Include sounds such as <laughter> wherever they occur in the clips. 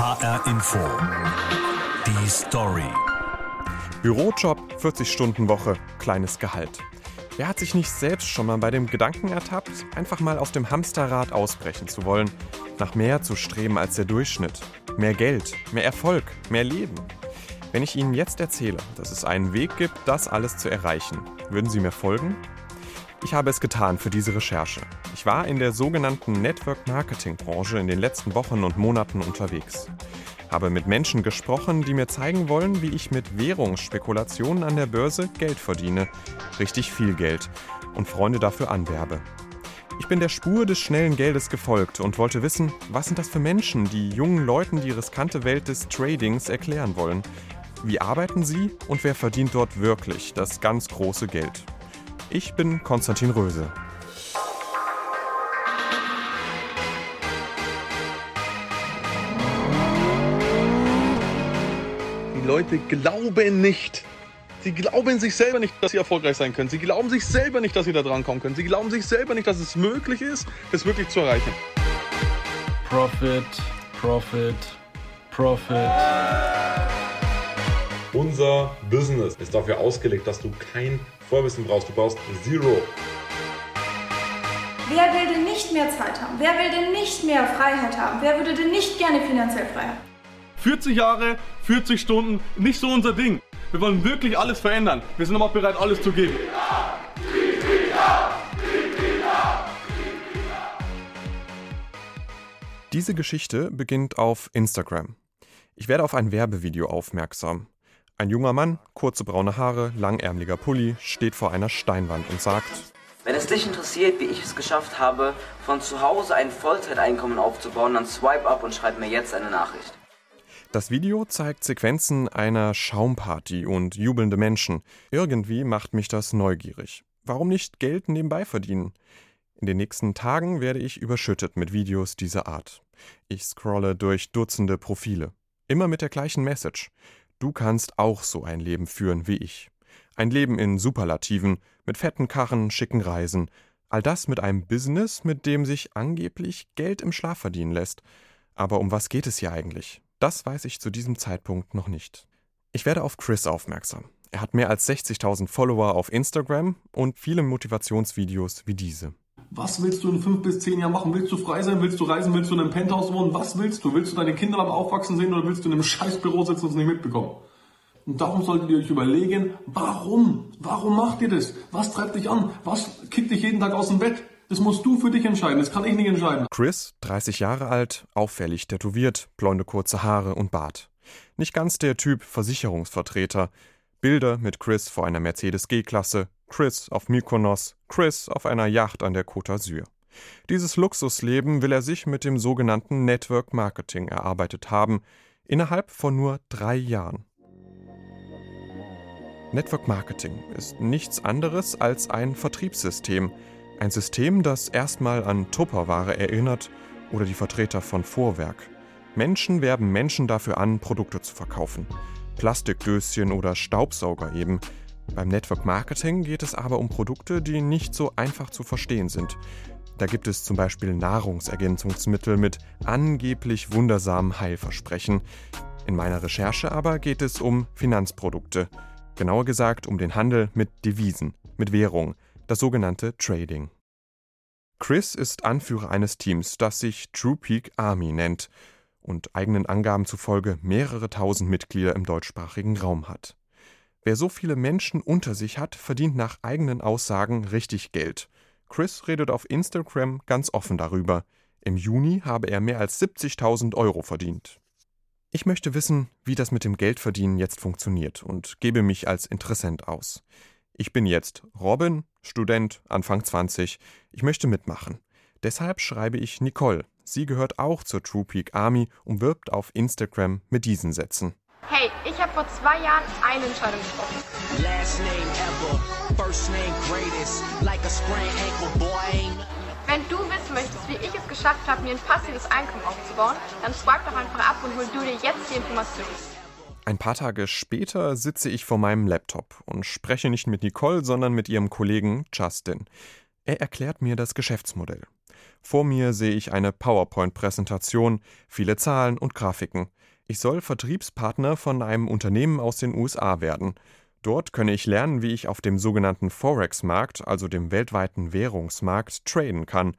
HR Info. Die Story. Bürojob, 40-Stunden-Woche, kleines Gehalt. Wer hat sich nicht selbst schon mal bei dem Gedanken ertappt, einfach mal aus dem Hamsterrad ausbrechen zu wollen, nach mehr zu streben als der Durchschnitt? Mehr Geld, mehr Erfolg, mehr Leben. Wenn ich Ihnen jetzt erzähle, dass es einen Weg gibt, das alles zu erreichen, würden Sie mir folgen? Ich habe es getan für diese Recherche. Ich war in der sogenannten Network Marketing Branche in den letzten Wochen und Monaten unterwegs. Habe mit Menschen gesprochen, die mir zeigen wollen, wie ich mit Währungsspekulationen an der Börse Geld verdiene. Richtig viel Geld. Und Freunde dafür anwerbe. Ich bin der Spur des schnellen Geldes gefolgt und wollte wissen, was sind das für Menschen, die jungen Leuten die riskante Welt des Tradings erklären wollen. Wie arbeiten sie und wer verdient dort wirklich das ganz große Geld? Ich bin Konstantin Röse. Leute glauben nicht. Sie glauben sich selber nicht, dass sie erfolgreich sein können. Sie glauben sich selber nicht, dass sie da dran kommen können. Sie glauben sich selber nicht, dass es möglich ist, das wirklich zu erreichen. Profit, Profit, Profit. Unser Business ist dafür ausgelegt, dass du kein Vorwissen brauchst. Du brauchst Zero. Wer will denn nicht mehr Zeit haben? Wer will denn nicht mehr Freiheit haben? Wer würde denn nicht gerne finanziell frei haben? 40 Jahre, 40 Stunden, nicht so unser Ding. Wir wollen wirklich alles verändern. Wir sind aber auch bereit, alles zu geben. Diese Geschichte beginnt auf Instagram. Ich werde auf ein Werbevideo aufmerksam. Ein junger Mann, kurze braune Haare, langärmeliger Pulli, steht vor einer Steinwand und sagt, Wenn es dich interessiert, wie ich es geschafft habe, von zu Hause ein Vollzeiteinkommen aufzubauen, dann swipe up und schreib mir jetzt eine Nachricht. Das Video zeigt Sequenzen einer Schaumparty und jubelnde Menschen. Irgendwie macht mich das neugierig. Warum nicht Geld nebenbei verdienen? In den nächsten Tagen werde ich überschüttet mit Videos dieser Art. Ich scrolle durch Dutzende Profile. Immer mit der gleichen Message. Du kannst auch so ein Leben führen wie ich. Ein Leben in Superlativen, mit fetten Karren, schicken Reisen. All das mit einem Business, mit dem sich angeblich Geld im Schlaf verdienen lässt. Aber um was geht es hier eigentlich? Das weiß ich zu diesem Zeitpunkt noch nicht. Ich werde auf Chris aufmerksam. Er hat mehr als 60.000 Follower auf Instagram und viele Motivationsvideos wie diese. Was willst du in fünf bis zehn Jahren machen? Willst du frei sein? Willst du reisen? Willst du in einem Penthouse wohnen? Was willst du? Willst du deine Kinder beim Aufwachsen sehen oder willst du in einem <laughs> Scheißbüro sitzen und es nicht mitbekommen? Und darum solltet ihr euch überlegen, warum? Warum macht ihr das? Was treibt dich an? Was kickt dich jeden Tag aus dem Bett? Das musst du für dich entscheiden, das kann ich nicht entscheiden. Chris, 30 Jahre alt, auffällig tätowiert, blonde kurze Haare und Bart. Nicht ganz der Typ Versicherungsvertreter. Bilder mit Chris vor einer Mercedes G-Klasse, Chris auf Mykonos, Chris auf einer Yacht an der Côte d'Azur. Dieses Luxusleben will er sich mit dem sogenannten Network Marketing erarbeitet haben, innerhalb von nur drei Jahren. Network Marketing ist nichts anderes als ein Vertriebssystem, ein System, das erstmal an Tupperware erinnert oder die Vertreter von Vorwerk. Menschen werben Menschen dafür an, Produkte zu verkaufen. Plastikdöschen oder Staubsauger eben. Beim Network Marketing geht es aber um Produkte, die nicht so einfach zu verstehen sind. Da gibt es zum Beispiel Nahrungsergänzungsmittel mit angeblich wundersamen Heilversprechen. In meiner Recherche aber geht es um Finanzprodukte. Genauer gesagt um den Handel mit Devisen, mit Währung, das sogenannte Trading. Chris ist Anführer eines Teams, das sich True Peak Army nennt und eigenen Angaben zufolge mehrere tausend Mitglieder im deutschsprachigen Raum hat. Wer so viele Menschen unter sich hat, verdient nach eigenen Aussagen richtig Geld. Chris redet auf Instagram ganz offen darüber. Im Juni habe er mehr als 70.000 Euro verdient. Ich möchte wissen, wie das mit dem Geldverdienen jetzt funktioniert und gebe mich als Interessent aus. Ich bin jetzt Robin, Student, Anfang 20. Ich möchte mitmachen. Deshalb schreibe ich Nicole. Sie gehört auch zur True Peak Army und wirbt auf Instagram mit diesen Sätzen. Hey, ich habe vor zwei Jahren eine Entscheidung getroffen. Last name ever, first name greatest, like a sprained ankle, boy. ain't Wenn du wissen möchtest, wie ich es geschafft habe, mir ein passives Einkommen aufzubauen, dann swipe doch einfach ab und hol du dir jetzt die Informationen. Ein paar Tage später sitze ich vor meinem Laptop und spreche nicht mit Nicole, sondern mit ihrem Kollegen Justin. Er erklärt mir das Geschäftsmodell. Vor mir sehe ich eine PowerPoint-Präsentation, viele Zahlen und Grafiken. Ich soll Vertriebspartner von einem Unternehmen aus den USA werden. Dort könne ich lernen, wie ich auf dem sogenannten Forex-Markt, also dem weltweiten Währungsmarkt, traden kann.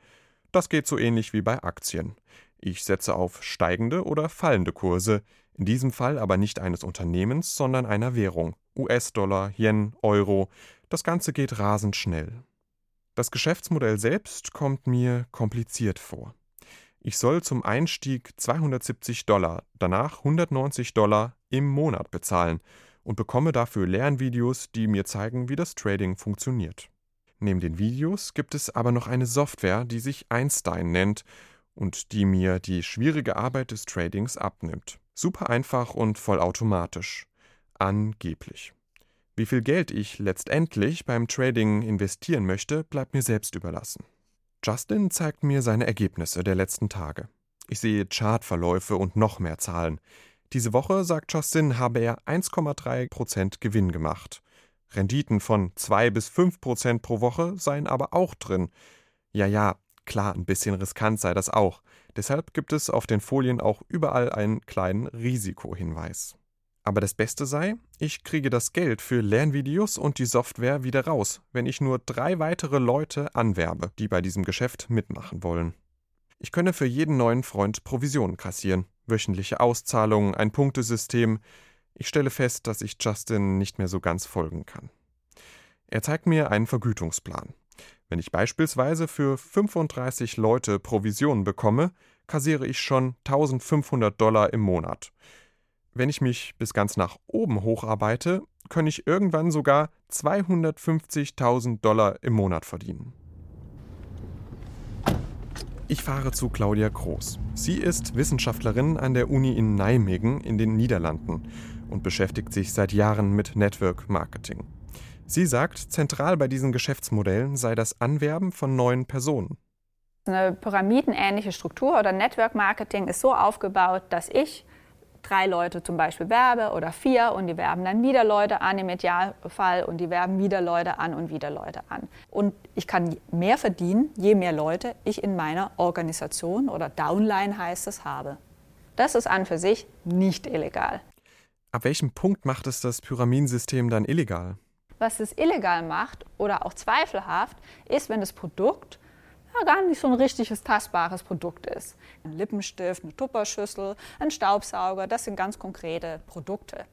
Das geht so ähnlich wie bei Aktien. Ich setze auf steigende oder fallende Kurse, in diesem Fall aber nicht eines Unternehmens, sondern einer Währung. US-Dollar, Yen, Euro. Das Ganze geht rasend schnell. Das Geschäftsmodell selbst kommt mir kompliziert vor. Ich soll zum Einstieg 270 Dollar, danach 190 Dollar im Monat bezahlen und bekomme dafür Lernvideos, die mir zeigen, wie das Trading funktioniert. Neben den Videos gibt es aber noch eine Software, die sich Einstein nennt und die mir die schwierige Arbeit des Tradings abnimmt. Super einfach und vollautomatisch. Angeblich. Wie viel Geld ich letztendlich beim Trading investieren möchte, bleibt mir selbst überlassen. Justin zeigt mir seine Ergebnisse der letzten Tage. Ich sehe Chartverläufe und noch mehr Zahlen. Diese Woche, sagt Justin, habe er 1,3% Gewinn gemacht. Renditen von 2 bis 5% pro Woche seien aber auch drin. Ja, ja, klar, ein bisschen riskant sei das auch. Deshalb gibt es auf den Folien auch überall einen kleinen Risikohinweis. Aber das Beste sei, ich kriege das Geld für Lernvideos und die Software wieder raus, wenn ich nur drei weitere Leute anwerbe, die bei diesem Geschäft mitmachen wollen. Ich könne für jeden neuen Freund Provisionen kassieren, wöchentliche Auszahlungen, ein Punktesystem. Ich stelle fest, dass ich Justin nicht mehr so ganz folgen kann. Er zeigt mir einen Vergütungsplan. Wenn ich beispielsweise für 35 Leute Provisionen bekomme, kassiere ich schon 1500 Dollar im Monat. Wenn ich mich bis ganz nach oben hocharbeite, kann ich irgendwann sogar 250.000 Dollar im Monat verdienen. Ich fahre zu Claudia Groß. Sie ist Wissenschaftlerin an der Uni in Nijmegen in den Niederlanden und beschäftigt sich seit Jahren mit Network Marketing. Sie sagt, zentral bei diesen Geschäftsmodellen sei das Anwerben von neuen Personen. Eine pyramidenähnliche Struktur oder Network Marketing ist so aufgebaut, dass ich drei Leute zum Beispiel werbe oder vier und die werben dann wieder Leute an im Idealfall und die werben wieder Leute an und wieder Leute an. Und ich kann mehr verdienen, je mehr Leute ich in meiner Organisation oder Downline heißt es habe. Das ist an für sich nicht illegal. Ab welchem Punkt macht es das Pyramidensystem dann illegal? Was es illegal macht oder auch zweifelhaft, ist, wenn das Produkt ja, gar nicht so ein richtiges tastbares Produkt ist. Ein Lippenstift, eine Tupperschüssel, ein Staubsauger, das sind ganz konkrete Produkte.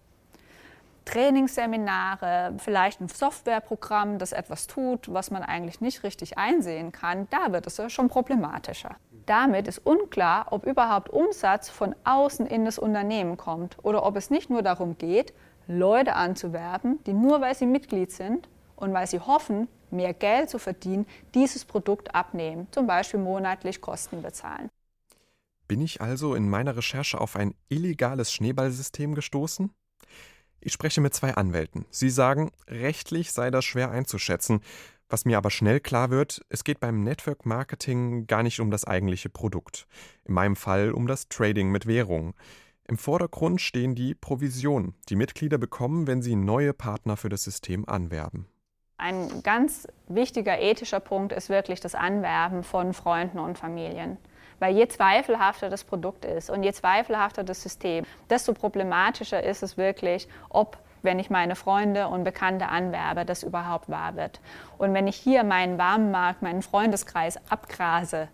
Trainingsseminare, vielleicht ein Softwareprogramm, das etwas tut, was man eigentlich nicht richtig einsehen kann, da wird es ja schon problematischer. Damit ist unklar, ob überhaupt Umsatz von außen in das Unternehmen kommt oder ob es nicht nur darum geht, Leute anzuwerben, die nur weil sie Mitglied sind und weil sie hoffen, mehr Geld zu verdienen, dieses Produkt abnehmen, zum Beispiel monatlich Kosten bezahlen. Bin ich also in meiner Recherche auf ein illegales Schneeballsystem gestoßen? Ich spreche mit zwei Anwälten. Sie sagen, rechtlich sei das schwer einzuschätzen. Was mir aber schnell klar wird, es geht beim Network Marketing gar nicht um das eigentliche Produkt. In meinem Fall um das Trading mit Währungen. Im Vordergrund stehen die Provisionen, die Mitglieder bekommen, wenn sie neue Partner für das System anwerben. Ein ganz wichtiger ethischer Punkt ist wirklich das Anwerben von Freunden und Familien. Weil je zweifelhafter das Produkt ist und je zweifelhafter das System, desto problematischer ist es wirklich, ob wenn ich meine Freunde und Bekannte anwerbe, das überhaupt wahr wird. Und wenn ich hier meinen warmen Markt, meinen Freundeskreis abgrase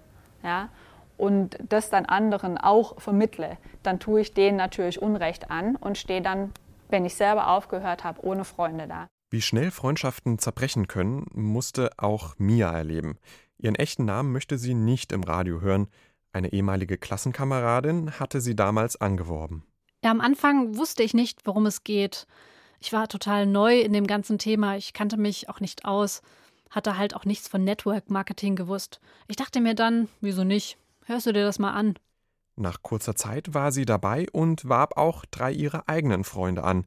ja, und das dann anderen auch vermittle, dann tue ich denen natürlich Unrecht an und stehe dann, wenn ich selber aufgehört habe, ohne Freunde da. Wie schnell Freundschaften zerbrechen können, musste auch Mia erleben. Ihren echten Namen möchte sie nicht im Radio hören. Eine ehemalige Klassenkameradin hatte sie damals angeworben. Ja, am Anfang wusste ich nicht, worum es geht. Ich war total neu in dem ganzen Thema. Ich kannte mich auch nicht aus, hatte halt auch nichts von Network Marketing gewusst. Ich dachte mir dann, wieso nicht? Hörst du dir das mal an? Nach kurzer Zeit war sie dabei und warb auch drei ihrer eigenen Freunde an.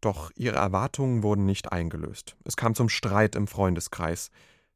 Doch ihre Erwartungen wurden nicht eingelöst. Es kam zum Streit im Freundeskreis.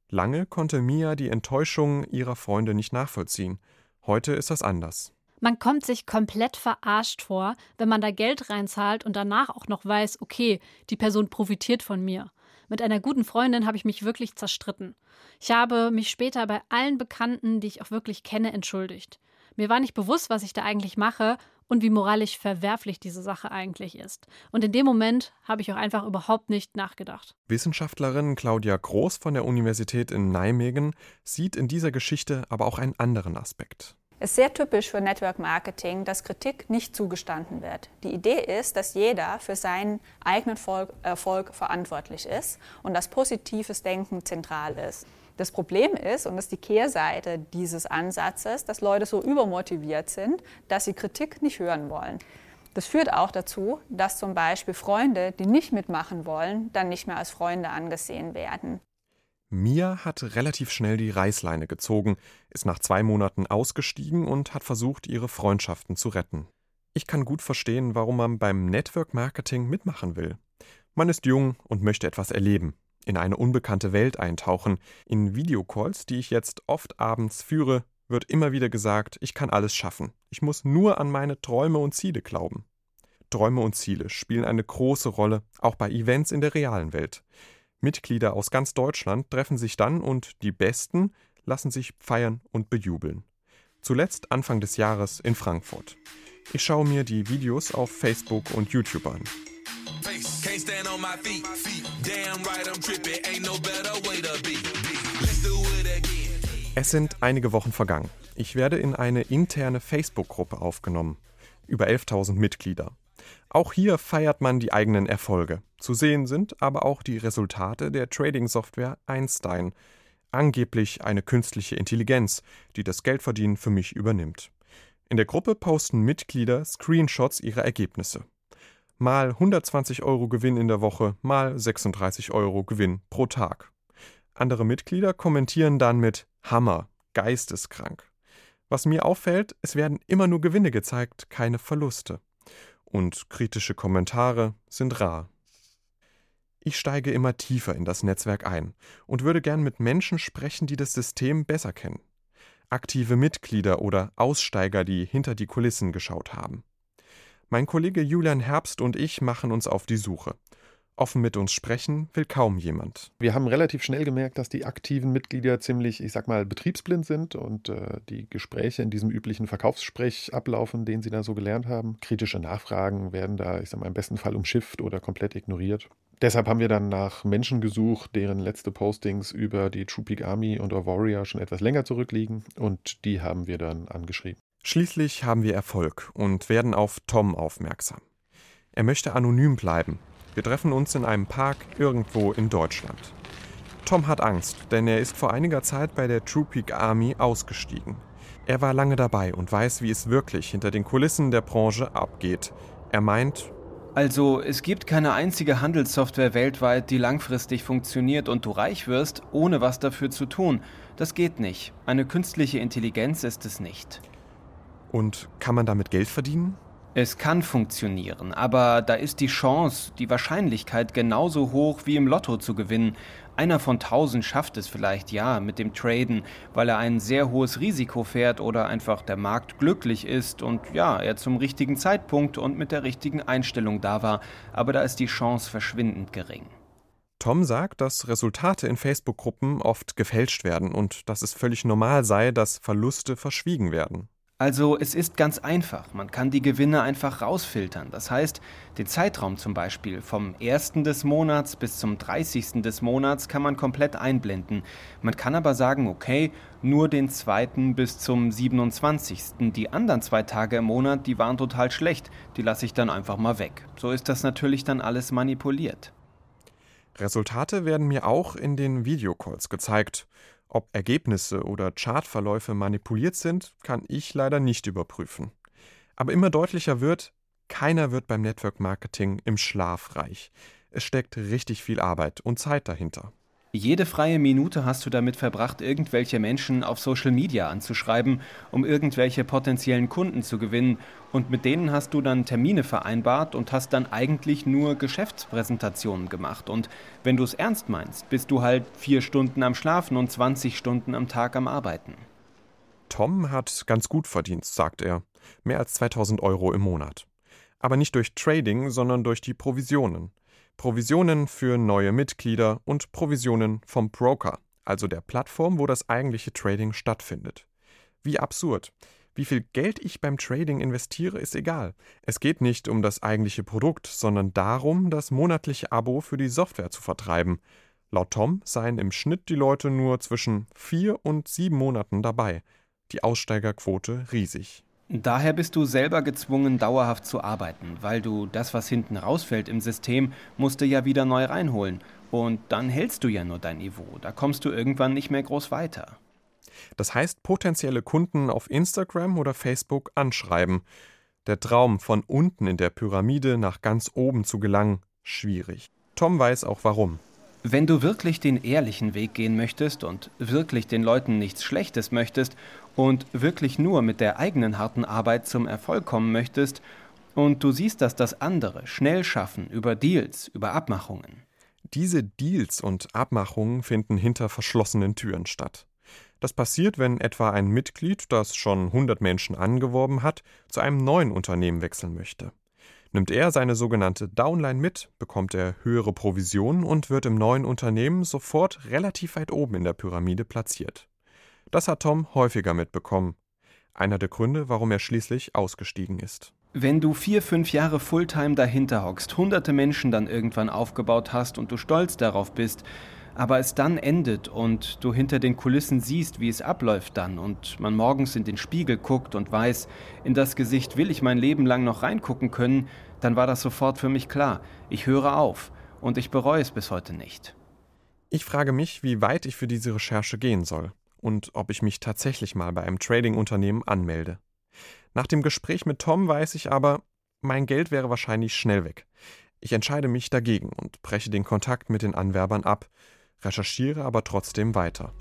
Lange konnte Mia die Enttäuschung ihrer Freunde nicht nachvollziehen. Heute ist das anders. Man kommt sich komplett verarscht vor, wenn man da Geld reinzahlt und danach auch noch weiß, okay, die Person profitiert von mir. Mit einer guten Freundin habe ich mich wirklich zerstritten. Ich habe mich später bei allen Bekannten, die ich auch wirklich kenne, entschuldigt. Mir war nicht bewusst, was ich da eigentlich mache und wie moralisch verwerflich diese Sache eigentlich ist. Und in dem Moment habe ich auch einfach überhaupt nicht nachgedacht. Wissenschaftlerin Claudia Groß von der Universität in Nijmegen sieht in dieser Geschichte aber auch einen anderen Aspekt. Es ist sehr typisch für Network Marketing, dass Kritik nicht zugestanden wird. Die Idee ist, dass jeder für seinen eigenen Erfolg verantwortlich ist und dass positives Denken zentral ist. Das Problem ist, und das ist die Kehrseite dieses Ansatzes, dass Leute so übermotiviert sind, dass sie Kritik nicht hören wollen. Das führt auch dazu, dass zum Beispiel Freunde, die nicht mitmachen wollen, dann nicht mehr als Freunde angesehen werden. Mia hat relativ schnell die Reißleine gezogen, ist nach zwei Monaten ausgestiegen und hat versucht, ihre Freundschaften zu retten. Ich kann gut verstehen, warum man beim Network Marketing mitmachen will. Man ist jung und möchte etwas erleben in eine unbekannte Welt eintauchen. In Videocalls, die ich jetzt oft abends führe, wird immer wieder gesagt, ich kann alles schaffen. Ich muss nur an meine Träume und Ziele glauben. Träume und Ziele spielen eine große Rolle, auch bei Events in der realen Welt. Mitglieder aus ganz Deutschland treffen sich dann und die Besten lassen sich feiern und bejubeln. Zuletzt Anfang des Jahres in Frankfurt. Ich schaue mir die Videos auf Facebook und YouTube an. Es sind einige Wochen vergangen. Ich werde in eine interne Facebook-Gruppe aufgenommen. Über 11.000 Mitglieder. Auch hier feiert man die eigenen Erfolge. Zu sehen sind aber auch die Resultate der Trading-Software Einstein. Angeblich eine künstliche Intelligenz, die das Geldverdienen für mich übernimmt. In der Gruppe posten Mitglieder Screenshots ihrer Ergebnisse mal 120 Euro Gewinn in der Woche, mal 36 Euro Gewinn pro Tag. Andere Mitglieder kommentieren dann mit Hammer, geisteskrank. Was mir auffällt, es werden immer nur Gewinne gezeigt, keine Verluste. Und kritische Kommentare sind rar. Ich steige immer tiefer in das Netzwerk ein und würde gern mit Menschen sprechen, die das System besser kennen. Aktive Mitglieder oder Aussteiger, die hinter die Kulissen geschaut haben. Mein Kollege Julian Herbst und ich machen uns auf die Suche. Offen mit uns sprechen will kaum jemand. Wir haben relativ schnell gemerkt, dass die aktiven Mitglieder ziemlich, ich sag mal, betriebsblind sind und äh, die Gespräche in diesem üblichen Verkaufssprech ablaufen, den sie da so gelernt haben. Kritische Nachfragen werden da, ich sag mal, im besten Fall umschifft oder komplett ignoriert. Deshalb haben wir dann nach Menschen gesucht, deren letzte Postings über die True Peak Army und Warrior schon etwas länger zurückliegen und die haben wir dann angeschrieben. Schließlich haben wir Erfolg und werden auf Tom aufmerksam. Er möchte anonym bleiben. Wir treffen uns in einem Park irgendwo in Deutschland. Tom hat Angst, denn er ist vor einiger Zeit bei der True Peak Army ausgestiegen. Er war lange dabei und weiß, wie es wirklich hinter den Kulissen der Branche abgeht. Er meint, also, es gibt keine einzige Handelssoftware weltweit, die langfristig funktioniert und du reich wirst, ohne was dafür zu tun. Das geht nicht. Eine künstliche Intelligenz ist es nicht. Und kann man damit Geld verdienen? Es kann funktionieren, aber da ist die Chance, die Wahrscheinlichkeit genauso hoch wie im Lotto zu gewinnen. Einer von tausend schafft es vielleicht ja mit dem Traden, weil er ein sehr hohes Risiko fährt oder einfach der Markt glücklich ist und ja, er zum richtigen Zeitpunkt und mit der richtigen Einstellung da war, aber da ist die Chance verschwindend gering. Tom sagt, dass Resultate in Facebook-Gruppen oft gefälscht werden und dass es völlig normal sei, dass Verluste verschwiegen werden. Also es ist ganz einfach. Man kann die Gewinne einfach rausfiltern. Das heißt, den Zeitraum zum Beispiel vom 1. des Monats bis zum 30. des Monats kann man komplett einblenden. Man kann aber sagen, okay, nur den 2. bis zum 27. Die anderen zwei Tage im Monat, die waren total schlecht. Die lasse ich dann einfach mal weg. So ist das natürlich dann alles manipuliert. Resultate werden mir auch in den Videocalls gezeigt. Ob Ergebnisse oder Chartverläufe manipuliert sind, kann ich leider nicht überprüfen. Aber immer deutlicher wird, keiner wird beim Network Marketing im Schlaf reich. Es steckt richtig viel Arbeit und Zeit dahinter. Jede freie Minute hast du damit verbracht, irgendwelche Menschen auf Social Media anzuschreiben, um irgendwelche potenziellen Kunden zu gewinnen. Und mit denen hast du dann Termine vereinbart und hast dann eigentlich nur Geschäftspräsentationen gemacht. Und wenn du es ernst meinst, bist du halt vier Stunden am Schlafen und 20 Stunden am Tag am Arbeiten. Tom hat ganz gut verdient, sagt er. Mehr als 2000 Euro im Monat. Aber nicht durch Trading, sondern durch die Provisionen. Provisionen für neue Mitglieder und Provisionen vom Broker, also der Plattform, wo das eigentliche Trading stattfindet. Wie absurd. Wie viel Geld ich beim Trading investiere, ist egal. Es geht nicht um das eigentliche Produkt, sondern darum, das monatliche Abo für die Software zu vertreiben. Laut Tom seien im Schnitt die Leute nur zwischen vier und sieben Monaten dabei. Die Aussteigerquote riesig. Daher bist du selber gezwungen, dauerhaft zu arbeiten, weil du das, was hinten rausfällt im System, musst du ja wieder neu reinholen. Und dann hältst du ja nur dein Niveau. Da kommst du irgendwann nicht mehr groß weiter. Das heißt, potenzielle Kunden auf Instagram oder Facebook anschreiben. Der Traum, von unten in der Pyramide nach ganz oben zu gelangen, schwierig. Tom weiß auch warum. Wenn du wirklich den ehrlichen Weg gehen möchtest und wirklich den Leuten nichts Schlechtes möchtest und wirklich nur mit der eigenen harten Arbeit zum Erfolg kommen möchtest und du siehst, dass das andere schnell schaffen über Deals, über Abmachungen. Diese Deals und Abmachungen finden hinter verschlossenen Türen statt. Das passiert, wenn etwa ein Mitglied, das schon 100 Menschen angeworben hat, zu einem neuen Unternehmen wechseln möchte. Nimmt er seine sogenannte Downline mit, bekommt er höhere Provisionen und wird im neuen Unternehmen sofort relativ weit oben in der Pyramide platziert. Das hat Tom häufiger mitbekommen. Einer der Gründe, warum er schließlich ausgestiegen ist. Wenn du vier, fünf Jahre Fulltime dahinter hockst, hunderte Menschen dann irgendwann aufgebaut hast und du stolz darauf bist, aber es dann endet und du hinter den Kulissen siehst, wie es abläuft dann und man morgens in den Spiegel guckt und weiß, in das Gesicht will ich mein Leben lang noch reingucken können, dann war das sofort für mich klar. Ich höre auf und ich bereue es bis heute nicht. Ich frage mich, wie weit ich für diese Recherche gehen soll und ob ich mich tatsächlich mal bei einem Trading-Unternehmen anmelde. Nach dem Gespräch mit Tom weiß ich aber, mein Geld wäre wahrscheinlich schnell weg. Ich entscheide mich dagegen und breche den Kontakt mit den Anwerbern ab, recherchiere aber trotzdem weiter.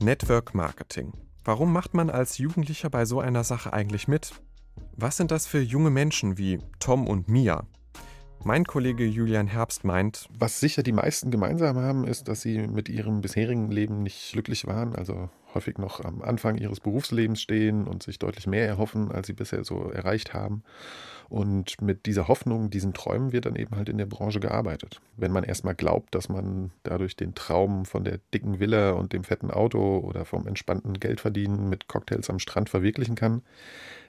Network Marketing. Warum macht man als Jugendlicher bei so einer Sache eigentlich mit? Was sind das für junge Menschen wie Tom und Mia? Mein Kollege Julian Herbst meint, was sicher die meisten gemeinsam haben, ist, dass sie mit ihrem bisherigen Leben nicht glücklich waren, also häufig noch am Anfang ihres Berufslebens stehen und sich deutlich mehr erhoffen, als sie bisher so erreicht haben. Und mit dieser Hoffnung, diesen Träumen wird dann eben halt in der Branche gearbeitet. Wenn man erstmal glaubt, dass man dadurch den Traum von der dicken Villa und dem fetten Auto oder vom entspannten Geldverdienen mit Cocktails am Strand verwirklichen kann,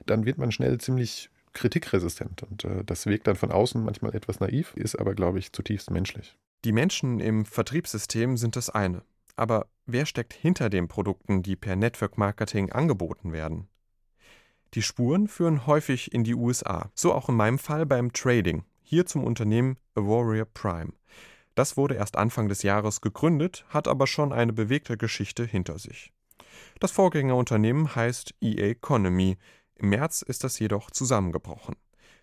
dann wird man schnell ziemlich kritikresistent. Und äh, das wirkt dann von außen manchmal etwas naiv, ist aber, glaube ich, zutiefst menschlich. Die Menschen im Vertriebssystem sind das eine. Aber wer steckt hinter den Produkten, die per Network Marketing angeboten werden? Die Spuren führen häufig in die USA, so auch in meinem Fall beim Trading, hier zum Unternehmen A Warrior Prime. Das wurde erst Anfang des Jahres gegründet, hat aber schon eine bewegte Geschichte hinter sich. Das Vorgängerunternehmen heißt EA Economy, im März ist das jedoch zusammengebrochen.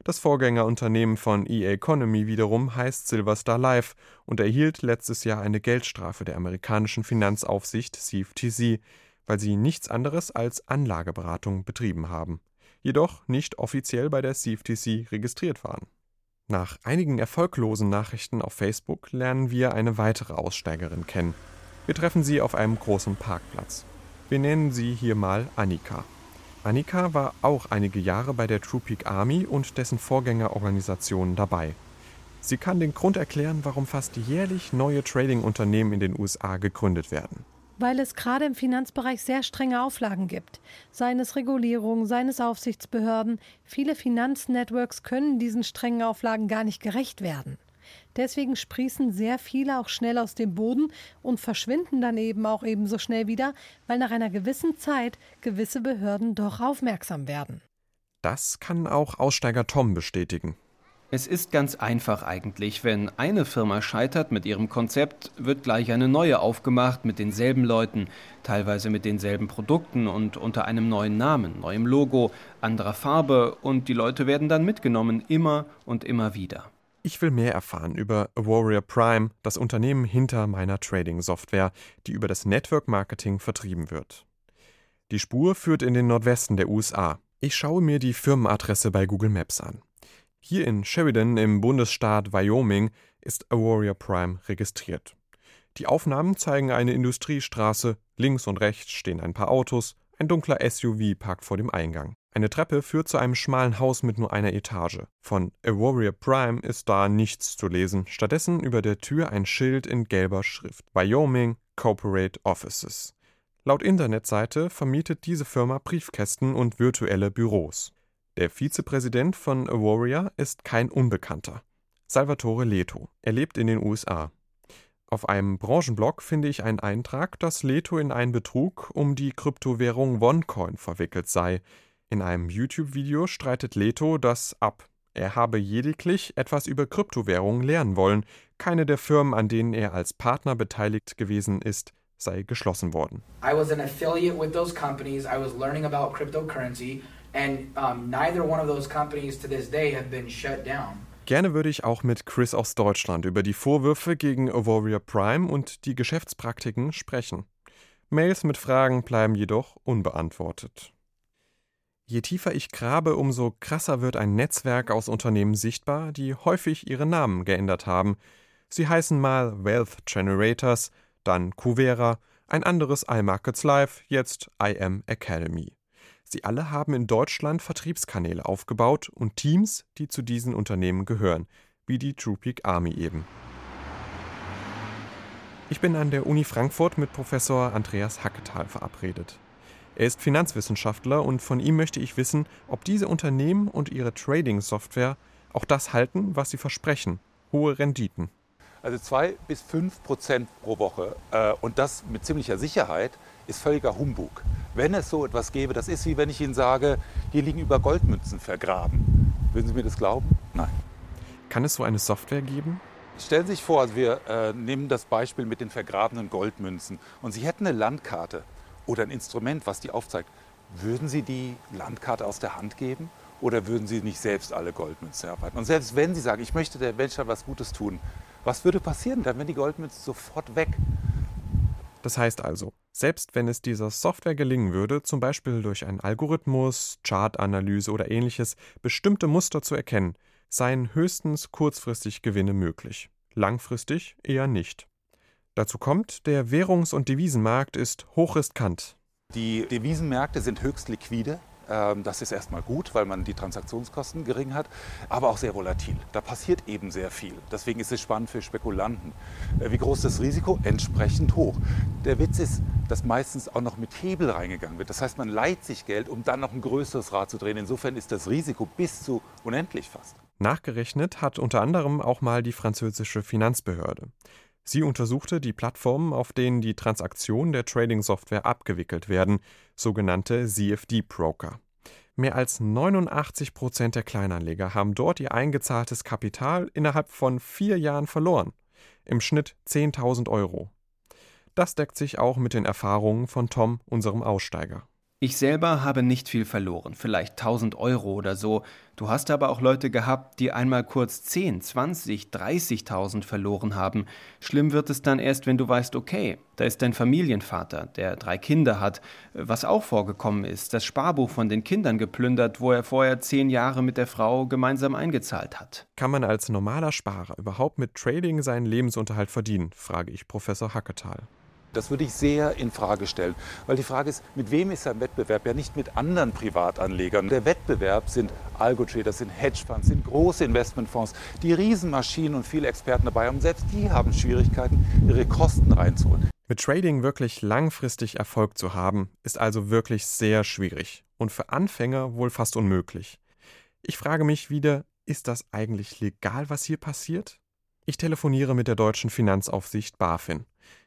Das Vorgängerunternehmen von EA Economy wiederum heißt Silverstar Life und erhielt letztes Jahr eine Geldstrafe der amerikanischen Finanzaufsicht CFTC, weil sie nichts anderes als Anlageberatung betrieben haben, jedoch nicht offiziell bei der CFTC registriert waren. Nach einigen erfolglosen Nachrichten auf Facebook lernen wir eine weitere Aussteigerin kennen. Wir treffen sie auf einem großen Parkplatz. Wir nennen sie hier mal Annika. Annika war auch einige Jahre bei der True Peak Army und dessen Vorgängerorganisationen dabei. Sie kann den Grund erklären, warum fast jährlich neue Trading-Unternehmen in den USA gegründet werden. Weil es gerade im Finanzbereich sehr strenge Auflagen gibt. Seien es Regulierung, seien es Aufsichtsbehörden. Viele Finanznetworks können diesen strengen Auflagen gar nicht gerecht werden. Deswegen sprießen sehr viele auch schnell aus dem Boden und verschwinden dann eben auch ebenso schnell wieder, weil nach einer gewissen Zeit gewisse Behörden doch aufmerksam werden. Das kann auch Aussteiger Tom bestätigen. Es ist ganz einfach eigentlich. Wenn eine Firma scheitert mit ihrem Konzept, wird gleich eine neue aufgemacht mit denselben Leuten, teilweise mit denselben Produkten und unter einem neuen Namen, neuem Logo, anderer Farbe und die Leute werden dann mitgenommen, immer und immer wieder. Ich will mehr erfahren über Warrior Prime, das Unternehmen hinter meiner Trading-Software, die über das Network Marketing vertrieben wird. Die Spur führt in den Nordwesten der USA. Ich schaue mir die Firmenadresse bei Google Maps an. Hier in Sheridan im Bundesstaat Wyoming ist A Warrior Prime registriert. Die Aufnahmen zeigen eine Industriestraße, links und rechts stehen ein paar Autos, ein dunkler SUV parkt vor dem Eingang. Eine Treppe führt zu einem schmalen Haus mit nur einer Etage. Von A Warrior Prime ist da nichts zu lesen, stattdessen über der Tür ein Schild in gelber Schrift. Wyoming Corporate Offices. Laut Internetseite vermietet diese Firma Briefkästen und virtuelle Büros. Der Vizepräsident von A Warrior ist kein Unbekannter. Salvatore Leto. Er lebt in den USA. Auf einem Branchenblog finde ich einen Eintrag, dass Leto in einen Betrug um die Kryptowährung OneCoin verwickelt sei. In einem YouTube-Video streitet Leto das ab. Er habe lediglich etwas über Kryptowährungen lernen wollen. Keine der Firmen, an denen er als Partner beteiligt gewesen ist, sei geschlossen worden. I was an affiliate with those companies. I was learning about cryptocurrency, and um, neither one of those companies to this day have been shut down. Gerne würde ich auch mit Chris aus Deutschland über die Vorwürfe gegen Warrior Prime und die Geschäftspraktiken sprechen. Mails mit Fragen bleiben jedoch unbeantwortet. Je tiefer ich grabe, umso krasser wird ein Netzwerk aus Unternehmen sichtbar, die häufig ihre Namen geändert haben. Sie heißen mal Wealth Generators, dann Cuvera, ein anderes iMarkets Live, jetzt IM Academy. Sie alle haben in Deutschland Vertriebskanäle aufgebaut und Teams, die zu diesen Unternehmen gehören, wie die TruePeak Army eben. Ich bin an der Uni Frankfurt mit Professor Andreas Hacketal verabredet. Er ist Finanzwissenschaftler und von ihm möchte ich wissen, ob diese Unternehmen und ihre Trading-Software auch das halten, was sie versprechen, hohe Renditen. Also zwei bis fünf Prozent pro Woche äh, und das mit ziemlicher Sicherheit ist völliger Humbug. Wenn es so etwas gäbe, das ist wie wenn ich Ihnen sage, hier liegen über Goldmünzen vergraben. Würden Sie mir das glauben? Nein. Kann es so eine Software geben? Stellen Sie sich vor, also wir äh, nehmen das Beispiel mit den vergrabenen Goldmünzen und Sie hätten eine Landkarte oder ein Instrument, was die aufzeigt, würden Sie die Landkarte aus der Hand geben oder würden Sie nicht selbst alle Goldmünzen erarbeiten? Und selbst wenn Sie sagen, ich möchte der Menschheit was Gutes tun, was würde passieren? Dann wären die Goldmünzen sofort weg. Das heißt also, selbst wenn es dieser Software gelingen würde, zum Beispiel durch einen Algorithmus, Chartanalyse oder ähnliches, bestimmte Muster zu erkennen, seien höchstens kurzfristig Gewinne möglich. Langfristig eher nicht. Dazu kommt, der Währungs- und Devisenmarkt ist hochriskant. Die Devisenmärkte sind höchst liquide. Ähm, das ist erstmal gut, weil man die Transaktionskosten gering hat, aber auch sehr volatil. Da passiert eben sehr viel. Deswegen ist es spannend für Spekulanten. Äh, wie groß das Risiko? Entsprechend hoch. Der Witz ist, dass meistens auch noch mit Hebel reingegangen wird. Das heißt, man leiht sich Geld, um dann noch ein größeres Rad zu drehen. Insofern ist das Risiko bis zu unendlich fast. Nachgerechnet hat unter anderem auch mal die französische Finanzbehörde. Sie untersuchte die Plattformen, auf denen die Transaktionen der Trading-Software abgewickelt werden, sogenannte CFD-Broker. Mehr als 89 Prozent der Kleinanleger haben dort ihr eingezahltes Kapital innerhalb von vier Jahren verloren. Im Schnitt 10.000 Euro. Das deckt sich auch mit den Erfahrungen von Tom, unserem Aussteiger. Ich selber habe nicht viel verloren, vielleicht 1000 Euro oder so. Du hast aber auch Leute gehabt, die einmal kurz 10, 20, 30.000 verloren haben. Schlimm wird es dann erst, wenn du weißt, okay, da ist dein Familienvater, der drei Kinder hat, was auch vorgekommen ist, das Sparbuch von den Kindern geplündert, wo er vorher zehn Jahre mit der Frau gemeinsam eingezahlt hat. Kann man als normaler Sparer überhaupt mit Trading seinen Lebensunterhalt verdienen, frage ich Professor Hacketal. Das würde ich sehr in Frage stellen, weil die Frage ist, mit wem ist er im Wettbewerb? Ja, nicht mit anderen Privatanlegern. Der Wettbewerb sind Algo-Trader, sind Hedgefonds, sind große Investmentfonds, die Riesenmaschinen und viele Experten dabei haben. Selbst die haben Schwierigkeiten, ihre Kosten reinzuholen. Mit Trading wirklich langfristig Erfolg zu haben, ist also wirklich sehr schwierig und für Anfänger wohl fast unmöglich. Ich frage mich wieder, ist das eigentlich legal, was hier passiert? Ich telefoniere mit der deutschen Finanzaufsicht BaFin.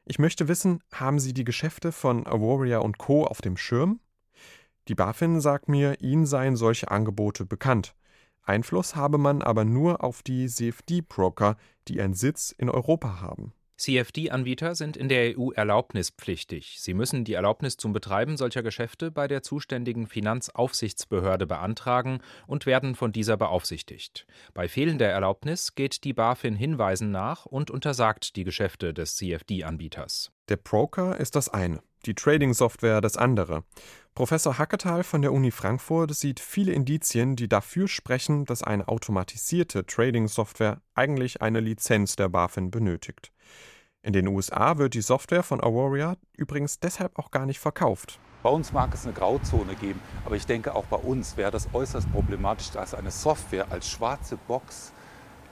Ich möchte wissen, haben Sie die Geschäfte von Avoria und Co. auf dem Schirm? Die BaFin sagt mir, Ihnen seien solche Angebote bekannt. Einfluss habe man aber nur auf die CFD-Broker, die ihren Sitz in Europa haben. CFD-Anbieter sind in der EU erlaubnispflichtig. Sie müssen die Erlaubnis zum Betreiben solcher Geschäfte bei der zuständigen Finanzaufsichtsbehörde beantragen und werden von dieser beaufsichtigt. Bei fehlender Erlaubnis geht die BaFin Hinweisen nach und untersagt die Geschäfte des CFD-Anbieters. Der Broker ist das eine, die Trading-Software das andere. Professor Hacketal von der Uni Frankfurt sieht viele Indizien, die dafür sprechen, dass eine automatisierte Trading-Software eigentlich eine Lizenz der BaFin benötigt. In den USA wird die Software von Aurora übrigens deshalb auch gar nicht verkauft. Bei uns mag es eine Grauzone geben, aber ich denke, auch bei uns wäre das äußerst problematisch, dass eine Software als schwarze Box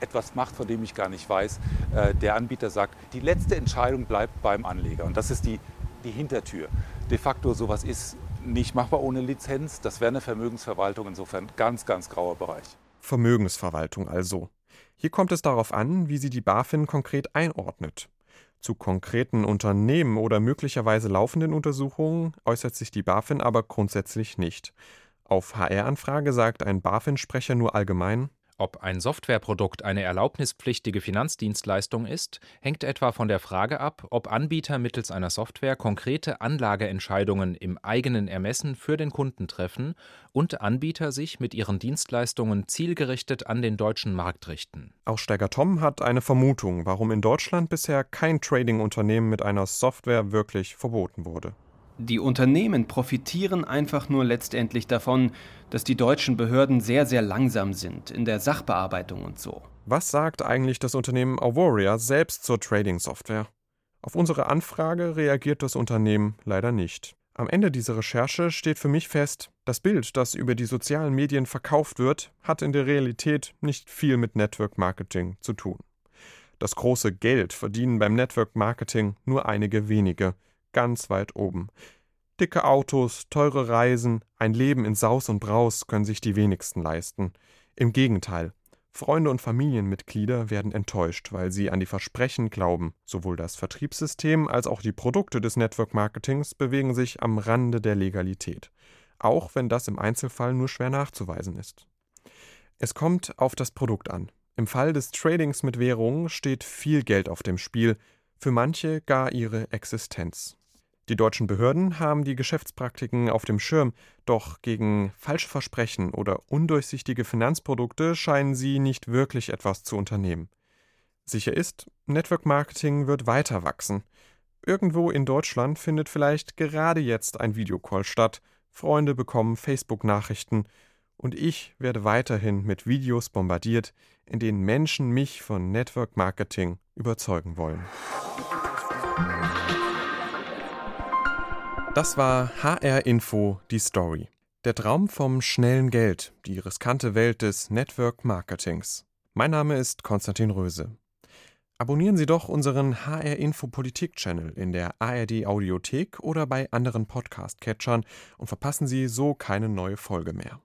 etwas macht, von dem ich gar nicht weiß. Äh, der Anbieter sagt, die letzte Entscheidung bleibt beim Anleger. Und das ist die, die Hintertür. De facto sowas ist nicht machbar ohne Lizenz. Das wäre eine Vermögensverwaltung, insofern ganz, ganz grauer Bereich. Vermögensverwaltung also. Hier kommt es darauf an, wie sie die BaFin konkret einordnet. Zu konkreten Unternehmen oder möglicherweise laufenden Untersuchungen äußert sich die BaFin aber grundsätzlich nicht. Auf HR-Anfrage sagt ein BaFin-Sprecher nur allgemein, ob ein Softwareprodukt eine erlaubnispflichtige Finanzdienstleistung ist, hängt etwa von der Frage ab, ob Anbieter mittels einer Software konkrete Anlageentscheidungen im eigenen Ermessen für den Kunden treffen und Anbieter sich mit ihren Dienstleistungen zielgerichtet an den deutschen Markt richten. Aussteiger Tom hat eine Vermutung, warum in Deutschland bisher kein Trading-Unternehmen mit einer Software wirklich verboten wurde. Die Unternehmen profitieren einfach nur letztendlich davon, dass die deutschen Behörden sehr, sehr langsam sind in der Sachbearbeitung und so. Was sagt eigentlich das Unternehmen Auvoria selbst zur Trading-Software? Auf unsere Anfrage reagiert das Unternehmen leider nicht. Am Ende dieser Recherche steht für mich fest, das Bild, das über die sozialen Medien verkauft wird, hat in der Realität nicht viel mit Network Marketing zu tun. Das große Geld verdienen beim Network Marketing nur einige wenige, ganz weit oben. Dicke Autos, teure Reisen, ein Leben in Saus und Braus können sich die wenigsten leisten. Im Gegenteil, Freunde und Familienmitglieder werden enttäuscht, weil sie an die Versprechen glauben. Sowohl das Vertriebssystem als auch die Produkte des Network Marketings bewegen sich am Rande der Legalität, auch wenn das im Einzelfall nur schwer nachzuweisen ist. Es kommt auf das Produkt an. Im Fall des Tradings mit Währungen steht viel Geld auf dem Spiel, für manche gar ihre Existenz. Die deutschen Behörden haben die Geschäftspraktiken auf dem Schirm, doch gegen falsche Versprechen oder undurchsichtige Finanzprodukte scheinen sie nicht wirklich etwas zu unternehmen. Sicher ist, Network Marketing wird weiter wachsen. Irgendwo in Deutschland findet vielleicht gerade jetzt ein Videocall statt, Freunde bekommen Facebook-Nachrichten und ich werde weiterhin mit Videos bombardiert, in denen Menschen mich von Network Marketing überzeugen wollen. Das war HR Info, die Story. Der Traum vom schnellen Geld, die riskante Welt des Network Marketings. Mein Name ist Konstantin Röse. Abonnieren Sie doch unseren HR Info Politik Channel in der ARD Audiothek oder bei anderen Podcast-Catchern und verpassen Sie so keine neue Folge mehr.